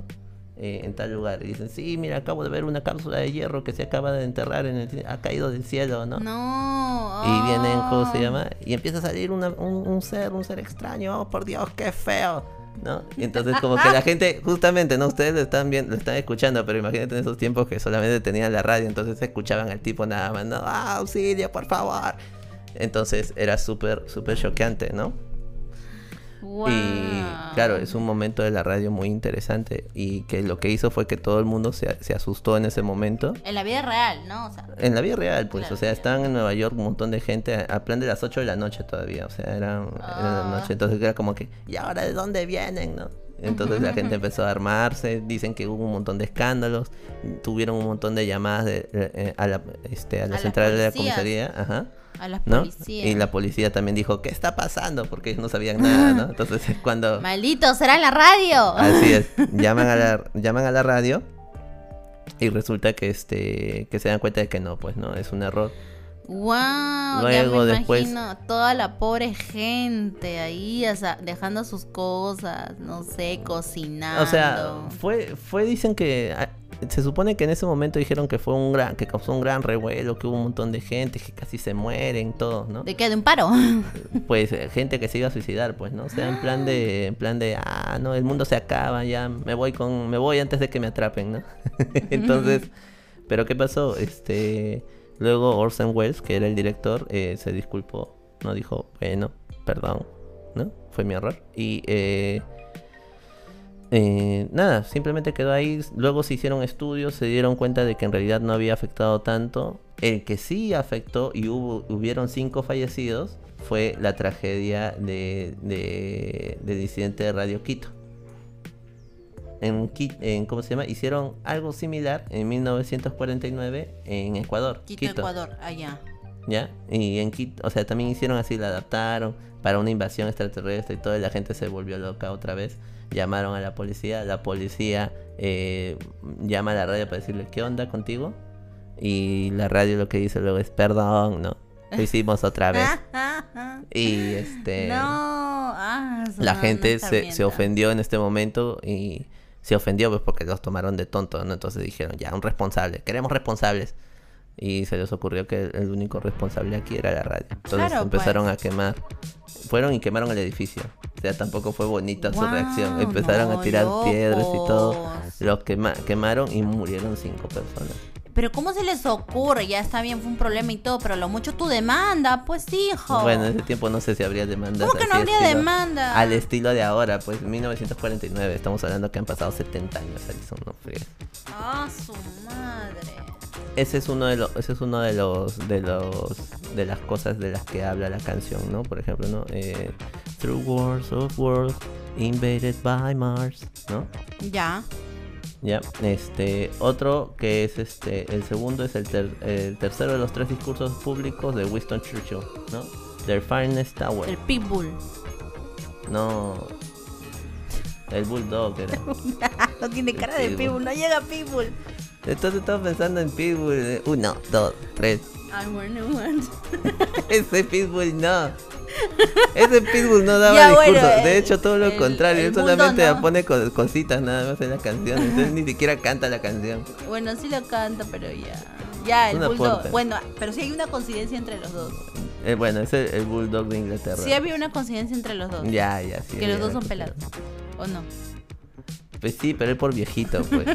Eh, en tal lugar. Y dicen, sí, mira, acabo de ver una cápsula de hierro que se acaba de enterrar, en el, ha caído del cielo, ¿no? No. Y vienen, ¿cómo se ah. llama? Y empieza a salir una- un, un ser, un ser extraño, oh por Dios, qué feo. ¿No? Y entonces como que la (laughs) gente, justamente, ¿no? Ustedes lo están viendo, lo están escuchando, pero imagínate en esos tiempos que solamente tenían la radio, entonces escuchaban al tipo nada más, no, ah, auxilio, por favor. Entonces era súper, súper choqueante, ¿no? Y claro, es un momento de la radio muy interesante y que lo que hizo fue que todo el mundo se, se asustó en ese momento. En la vida real, ¿no? O sea, En la vida real, pues, Claro, o sea, estaban en Nueva York un montón de gente a, a plan de las 8 de la noche todavía, o sea, eran, era la Ah. noche, entonces era como que, ¿y ahora de dónde vienen, no? Entonces la gente (laughs) empezó a armarse, dicen que hubo un montón de escándalos, tuvieron un montón de llamadas de, eh, a la, este, a la central de la comisaría, ajá, a las ¿no? policías. Y la policía también dijo, ¿qué está pasando? Porque ellos no sabían nada, ¿no? Entonces es (laughs) cuando... Maldito, será en la radio. Así es, (laughs) llaman a la, llaman a la radio y resulta que este que se dan cuenta de que no, pues no, es un error. Wow, Luego, ya me después- imagino toda la pobre gente ahí, o sea, dejando sus cosas, no sé, cocinando. O sea, fue fue dicen que ah, se supone que en ese momento dijeron que fue un gran que causó un gran revuelo, que hubo un montón de gente que casi se mueren todos, ¿no? ¿De qué? ¿De un paro? (laughs) Pues eh, gente que se iba a suicidar, pues, ¿no? O sea, en plan de en plan de ah, no, el mundo se acaba, ya me voy con me voy antes de que me atrapen, ¿no? (laughs) Entonces, pero ¿qué pasó? Este luego Orson Welles, que era el director, eh, se disculpó, no dijo, bueno, perdón, ¿no? Fue mi error y eh, eh, nada, simplemente quedó ahí. Luego se hicieron estudios, se dieron cuenta de que en realidad no había afectado tanto. El que sí afectó y hubo, hubieron cinco fallecidos fue la tragedia de, de, del incidente de Radio Quito. En, en, ¿Cómo se llama? Hicieron algo similar en 1949 en Ecuador. Quito, Ecuador, allá. ¿Ya? Y en Quito, o sea, también hicieron así, la adaptaron para una invasión extraterrestre y toda la gente se volvió loca otra vez. Llamaron a la policía, la policía eh, llama a la radio para decirle, ¿qué onda contigo? Y la radio lo que dice luego es, perdón, ¿no? Lo (laughs) hicimos otra vez. (laughs) Y este... no, ah, La gente no se, se ofendió en este momento y se ofendió pues porque los tomaron de tontos, ¿no? Entonces dijeron, ya, un responsable, queremos responsables. Y se les ocurrió que el, único responsable aquí era la radio. Entonces Claro, empezaron pues. a quemar. Fueron y quemaron el edificio. O sea, tampoco fue bonita su reacción. Empezaron a tirar piedras y todo. Los quema- quemaron y murieron cinco personas. Pero ¿cómo se les ocurre? Ya está bien, fue un problema y todo, pero lo mucho tu demanda, pues hijo. Bueno, en ese tiempo no sé si habría demandas. ¿Cómo que no habría estilo- demanda? Al estilo de ahora, pues 1949. Estamos hablando que han pasado 70 años, Alison, no friegues. Ah, su madre. Ese es uno de los, ese es uno de los, de los, de las cosas de las que habla la canción, ¿no? Por ejemplo, ¿no? Eh, Through wars of worlds invaded by Mars, ¿no? Ya. Ya, este, otro que es este, el segundo es el, ter- el tercero de los tres discursos públicos de Winston Churchill, ¿no? Their finest tower, El pitbull. no, el bulldog era. (laughs) no tiene cara de Pitbull. pitbull, no llega pitbull. Entonces estaba pensando en Pitbull, eh, uno, dos, tres, I wanna want. ese Pitbull no. Ese Pitbull no daba Ya, discurso. bueno, de hecho, todo lo el- contrario. el Él solamente pone co- cositas nada más en la canción. Entonces ni siquiera canta la canción. Bueno, sí lo canta, pero ya. Ya, el Una bulldog. puerta. Bueno, pero sí hay una coincidencia entre los dos. Eh, bueno, es el, el Bulldog de Inglaterra. Sí había una coincidencia entre los dos. Ya, ya, sí. que los dos son pelados. ¿O no? Pues sí, pero es por viejito, pues.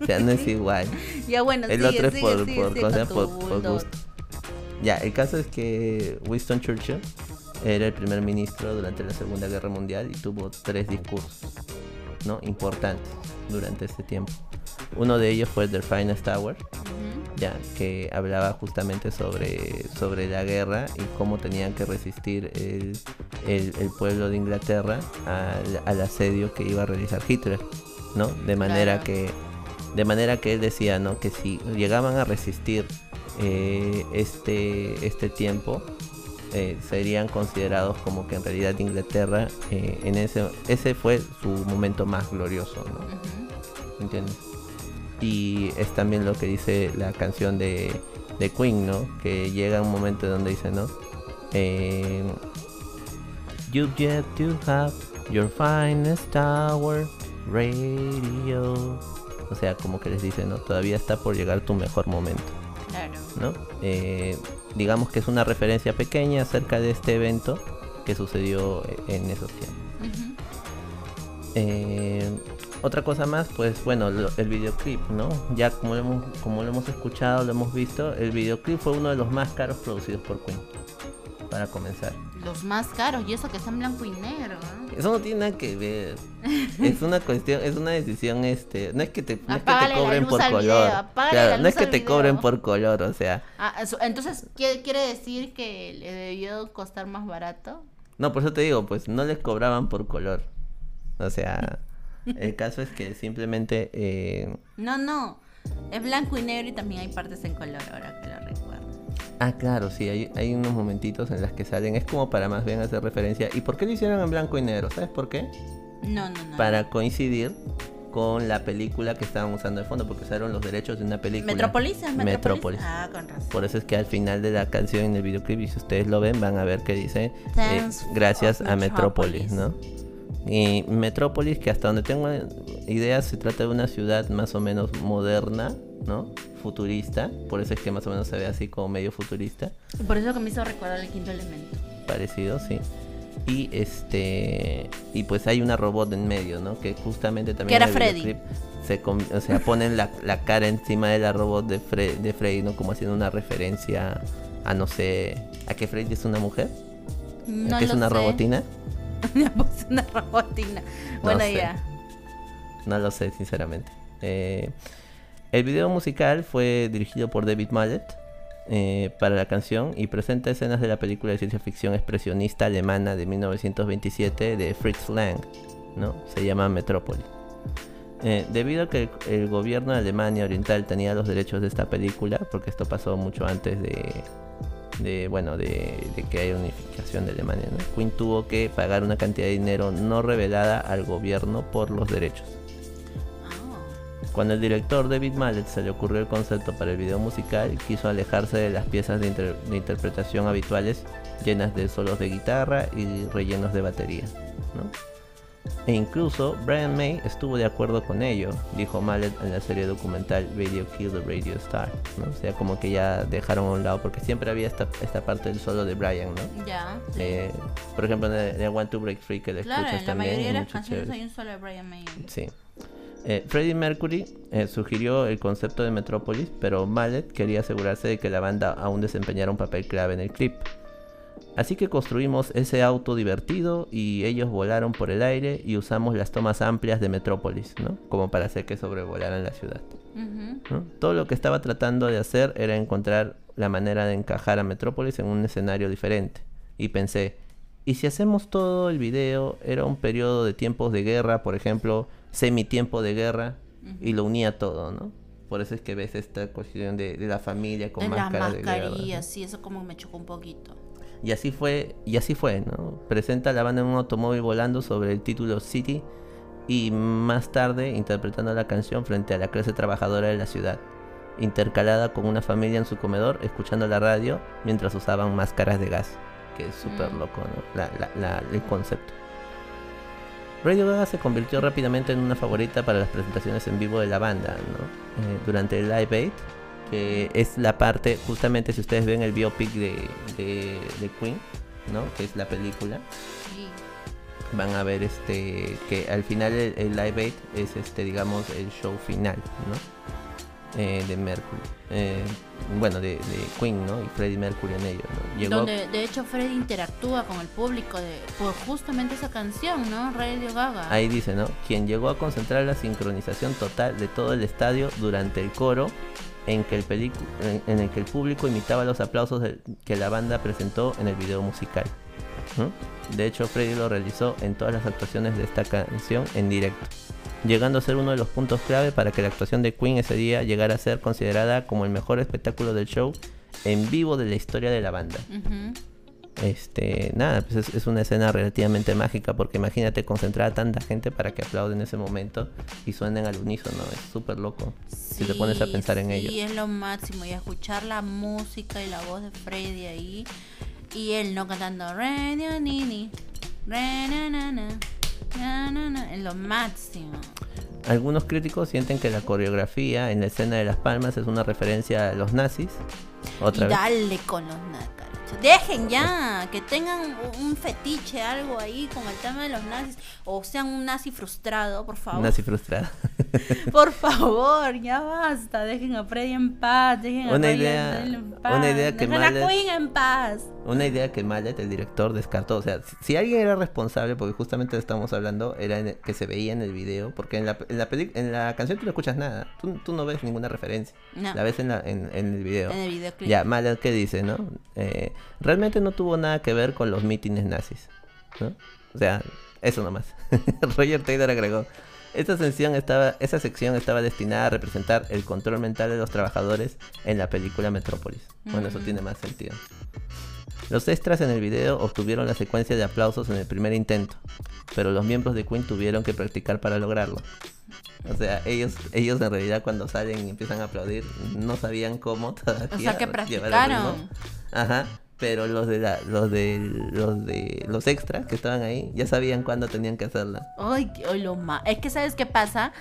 o sea, no es igual. Ya bueno, El sigue, otro es sigue, por, sigue, por, por, gusto. Ya, el caso es que Winston Churchill era el primer ministro durante la Segunda Guerra Mundial y tuvo tres discursos, ¿no? Importantes durante este tiempo. Uno de ellos fue el del Finest Tower, ya, que hablaba justamente sobre, sobre la guerra y cómo tenían que resistir el, el- el pueblo de Inglaterra al, al asedio que iba a realizar Hitler, ¿no? De manera Claro. que de manera que él decía, ¿no? Que si llegaban a resistir eh, este, este tiempo, eh, serían considerados como que en realidad Inglaterra eh, en ese ese fue su momento más glorioso, ¿no? Ujú. ¿entiendes? Y es también lo que dice la canción de, de Queen, ¿no? Que llega un momento donde dice, ¿no? To have your finest radio. O sea, como que les dice, ¿no? Todavía está por llegar tu mejor momento, Claro. ¿no? Eh, digamos que es una referencia pequeña acerca de este evento que sucedió en esos tiempos. Eh, otra cosa más, pues bueno, lo- el videoclip, ¿no? Ya como lo, hemos, como lo hemos escuchado, lo hemos visto, el videoclip fue uno de los más caros producidos por Queen. Para comenzar. Los más caros, y eso que en blanco y negro. ¿eh? Eso no tiene nada que ver. (laughs) Es una cuestión, es una decisión, este, no es que te, no es que te cobren por color. video, Claro, la no es que te cobren por color, o sea, Ah, eso- entonces, ¿quiere, quiere decir que le debió costar más barato? no, por eso te digo, pues no les cobraban por color. O sea, el caso es que simplemente eh, No, no. Es blanco y negro y también hay partes en color, ahora que lo. Ah, claro, sí, hay, hay unos momentitos en las que salen. Es como para más bien hacer referencia. ¿Y por qué lo hicieron en blanco y negro? ¿Sabes por qué? No, no, no. Para coincidir con la película que estaban usando de fondo, porque usaron los derechos de una película. ¿Metrópolis? ¿Es Metrópolis? Metrópolis. Ah, con razón. Por eso es que al final de la canción en el videoclip, y si ustedes lo ven, van a ver que dice eh, gracias a Metrópolis, Metropolis. ¿no? Y Metrópolis, que hasta donde tengo ideas, se trata de una ciudad más o menos moderna, ¿no? Futurista. Por eso es que más o menos se ve así como medio futurista. Por eso que me hizo recordar el quinto elemento. parecido, sí. Y este y pues hay una robot en medio, ¿no? Que justamente también Que era Freddy. se o sea, ponen la, la cara encima de la robot de, Fre- de Freddy, ¿no? Como haciendo una referencia a no sé, a que Freddy es una mujer, a No que es una sé. robotina, Me (laughs) puse una robotina. Sé. ya. no lo sé sinceramente. Eh, el video musical fue dirigido por David Mallet eh, para la canción y presenta escenas de la película de ciencia ficción expresionista alemana de 1927 de Fritz Lang, ¿no? Se llama Metrópoli. Eh, debido a que el, el gobierno de Alemania Oriental tenía los derechos de esta película, porque esto pasó mucho antes de, de bueno, de, de que haya unificación de Alemania, ¿no? Queen tuvo que pagar una cantidad de dinero no revelada al gobierno por los derechos. Ah. Cuando el director David Mallet se le ocurrió el concepto para el video musical, quiso alejarse de las piezas de, inter- de interpretación habituales llenas de solos de guitarra y rellenos de batería. ¿no? E incluso Brian May estuvo de acuerdo con ello, dijo Mallet en la serie documental Radio Kill the Radio Star. ¿no? O sea, como que ya dejaron a un lado, porque siempre había esta, esta parte del solo de Brian, ¿no? Ya. sí. Eh, por ejemplo, en el, One to Break Free que le claro, escuchas en la también. mayoría de las canciones hay un solo de Brian May. Sí. Eh, Freddie Mercury eh, sugirió el concepto de Metropolis, pero Mallet quería asegurarse de que la banda aún desempeñara un papel clave en el clip. Así que construimos ese auto divertido y ellos volaron por el aire y usamos las tomas amplias de Metrópolis, ¿no? Como para hacer que sobrevolaran la ciudad. Todo lo que estaba tratando de hacer era encontrar la manera de encajar a Metrópolis en un escenario diferente. Y pensé, ¿y si hacemos todo el video? Era un periodo de tiempos de guerra, por ejemplo, semi-tiempo de guerra, y lo unía todo, ¿no? Por eso es que ves esta cuestión de, de la familia con En las máscaras de guerra. sí, eso como me chocó un poquito. Y así fue, y así fue, ¿no? Presenta a la banda en un automóvil volando sobre el título City y más tarde interpretando la canción frente a la clase trabajadora de la ciudad, intercalada con una familia en su comedor escuchando la radio mientras usaban máscaras de gas, que es súper Mm. loco, ¿no? La, la- la- el concepto. Radio Gaga se convirtió rápidamente en una favorita para las presentaciones en vivo de la banda, ¿no? Eh, durante el Live Aid, que es la parte, justamente si ustedes ven el biopic de, de, de Queen, ¿no? Que es la película, Sí. van a ver este que al final el, el Live Aid es este digamos el show final ¿no? Eh, de Mercury Eh, bueno de, de Queen no y Freddie Mercury en ello ¿no? Llegó- Donde de hecho Freddy interactúa con el público de, por justamente esa canción, ¿no? Radio Gaga. ahí dice no quien llegó a concentrar la sincronización total de todo el estadio durante el coro en el que el público imitaba los aplausos que la banda presentó en el video musical. De hecho, Freddy lo realizó en todas las actuaciones de esta canción en directo, llegando a ser uno de los puntos clave para que la actuación de Queen ese día llegara a ser considerada como el mejor espectáculo del show en vivo de la historia de la banda. Este, nada, pues es, es una escena relativamente mágica porque imagínate concentrar a tanta gente para que aplauden en ese momento y suenen al unísono, es súper loco si te pones a Sí, pensar en ello. es lo máximo. Y escuchar la música y la voz de Freddy ahí. Y él no cantando Radio Nini. re, na, na, na, na, na, na", Es lo máximo. Algunos críticos sienten que la coreografía en la escena de Las Palmas es una referencia a los nazis. Otra y vez. dale con los nácaros. Dejen ya, que tengan un fetiche, algo ahí con el tema de los nazis. O sean un nazi frustrado, por favor. Nazi frustrada. (laughs) Por favor, ya basta. Dejen a Freddy en paz. Dejen a Una idea- en paz. una idea que dejen a Mallet- Queen en paz. Una idea que Mallet, el director, descartó. O sea, si, si alguien era responsable, porque justamente lo estamos hablando, era en el- que se veía en el video. Porque en la, en la, peli- en la canción tú no escuchas nada. Tú, tú no ves ninguna referencia. No. La ves en, la, en, en el video. En el videoclip. Ya, Mallet, ¿qué dice, no? Eh, realmente no tuvo nada que ver con los mítines nazis. ¿no? O sea, eso nomás. (laughs) Roger Taylor agregó. Esta sección, estaba, esa sección estaba destinada a representar el control mental de los trabajadores en la película Metrópolis. Bueno, eso Mm. tiene más sentido. Los extras en el video obtuvieron la secuencia de aplausos en el primer intento, pero los miembros de Queen tuvieron que practicar para lograrlo. O sea, ellos, ellos en realidad cuando salen y empiezan a aplaudir no sabían cómo (laughs) todavía O sea, que practicaron. Ajá, pero los de la, los de los de los extras que estaban ahí ya sabían cuándo tenían que hacerla. Ay, ay, lo ma- Es que, ¿sabes qué pasa?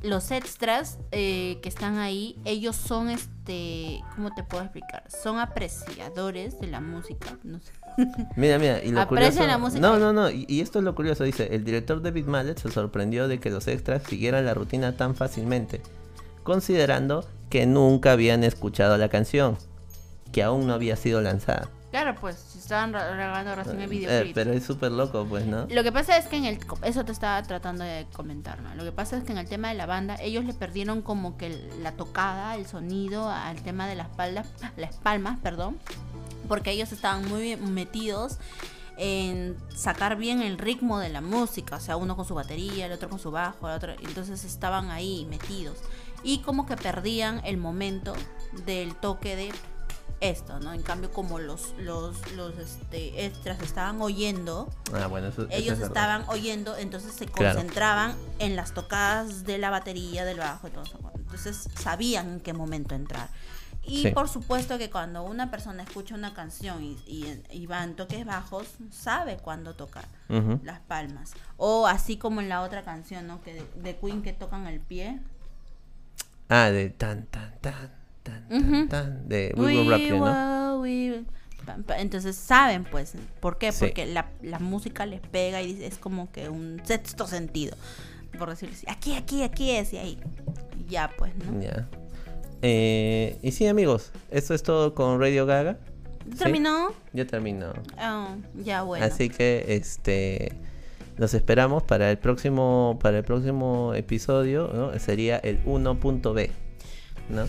Los extras eh, que están ahí, ellos son, este, ¿cómo te puedo explicar? Son apreciadores de la música. No sé. (laughs) Mira, mira, y lo curioso... la música. No, no, no, y, y esto es lo curioso, dice, el director David Mallet se sorprendió de que los extras siguieran la rutina tan fácilmente, considerando que nunca habían escuchado la canción, que aún no había sido lanzada. Claro, pues, si estaban grabando recién el Eh, videoclip. pero es súper loco, pues, ¿no? Lo que pasa es que en el eso te estaba tratando de comentar, ¿no? Lo que pasa es que en el tema de la banda ellos le perdieron como que la tocada, el sonido al tema de las palmas, las palmas, perdón, porque ellos estaban muy bien metidos en sacar bien el ritmo de la música, o sea, uno con su batería, el otro con su bajo, el otro, entonces estaban ahí metidos y como que perdían el momento del toque de esto, ¿no? En cambio, como los los los este extras estaban oyendo, Ah, bueno, eso, eso ellos verdad. estaban oyendo, entonces se Claro. concentraban en las tocadas de la batería, del bajo y todo eso. Entonces sabían en qué momento entrar. Y Sí. por supuesto que cuando una persona escucha una canción y, y, y va en toques bajos, sabe cuándo tocar las palmas. O así como en la otra canción, ¿no? Que de, de Queen que tocan el pie. Ah, de tan, tan, tan, tan, tan, de We Will Rock You, ¿no? we Entonces saben, pues, ¿por qué? Sí. Porque la, la música les pega y es como que un sexto sentido, por decirlo así. Aquí, aquí, aquí es, y ahí. Ya, pues, ¿no? Ya. Eh, y sí, amigos, eso es todo con Radio Gaga. ¿Sí? ¿Terminó? Ya terminó. Ah, ya, bueno. Así que este los esperamos para el próximo para el próximo episodio, ¿no? Sería el 1.b, ¿no?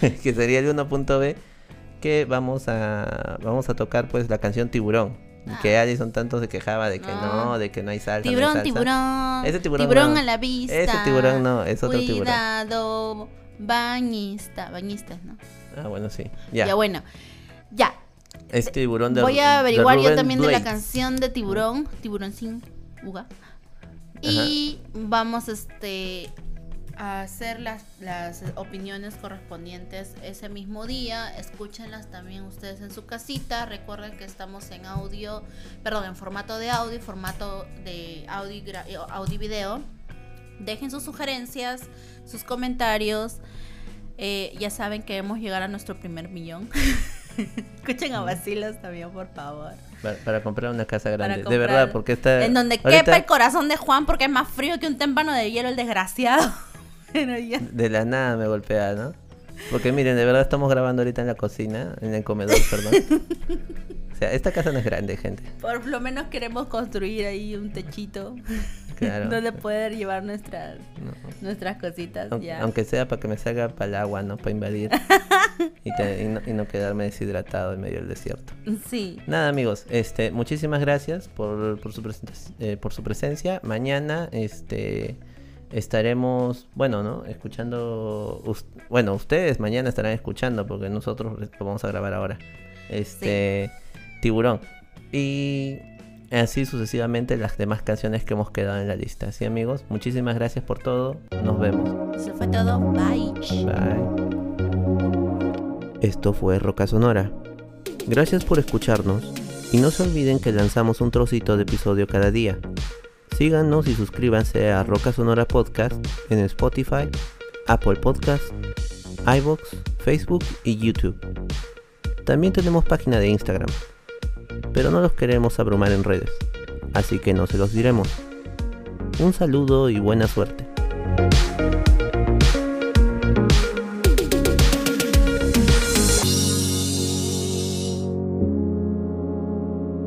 (laughs) Que sería el 1.b que vamos a vamos a tocar pues la canción Tiburón. Que Alison tanto se quejaba de que Ah. no, de que no hay salsa. no hay Tiburón, salsa. tiburón. Ese tiburón no. a la vista. Ese tiburón no, es otro tiburón. Cuidado, bañista. Bañistas, ¿no? Ah, bueno, sí. Ya, Ya. bueno. Ya. Es tiburón de Voy a averiguar yo también de la canción de Tiburón, Tiburón sin Uga. Y vamos este a hacer las, las opiniones correspondientes ese mismo día. Escúchenlas también ustedes en su casita. Recuerden que estamos en audio, perdón, en formato de audio, formato de audio eh, audio video. Dejen sus sugerencias, sus comentarios. Eh, ya saben que queremos llegar a nuestro primer millón. (laughs) Escuchen a Basilos también, por favor. Para, para comprar una casa grande. De verdad, porque está. En donde ahorita, quepa el corazón de Juan porque es más frío que un témpano de hielo el desgraciado. Pero ya. De la nada me golpea, ¿no? Porque miren, de verdad estamos grabando ahorita en la cocina, en el comedor, perdón. O sea, esta casa no es grande, gente. Por lo menos queremos construir ahí un techito Claro. (laughs) donde poder llevar nuestras No. nuestras cositas Aunque, ya. aunque sea para que me salga para el agua, ¿no? Para invadir. (laughs) y, te- y no, y no quedarme deshidratado en medio del desierto. Sí. Nada, amigos, este, muchísimas gracias por, por, su, presenta- eh, por su presencia. Mañana, este, estaremos, bueno, ¿no? Escuchando, bueno, ustedes mañana estarán escuchando porque nosotros lo vamos a grabar ahora. Este, Tiburón. Y así sucesivamente las demás canciones que hemos quedado en la lista. Así, amigos, muchísimas gracias por todo. Nos vemos. Eso fue todo. Bye. Bye. Esto fue Roca Sonora. Gracias por escucharnos y no se olviden que lanzamos un trocito de episodio cada día. Síganos y suscríbanse a Roca Sonora Podcast en Spotify, Apple Podcast, iBox, Facebook y YouTube. También tenemos página de Instagram, pero no los queremos abrumar en redes, así que no se los diremos. Un saludo y buena suerte.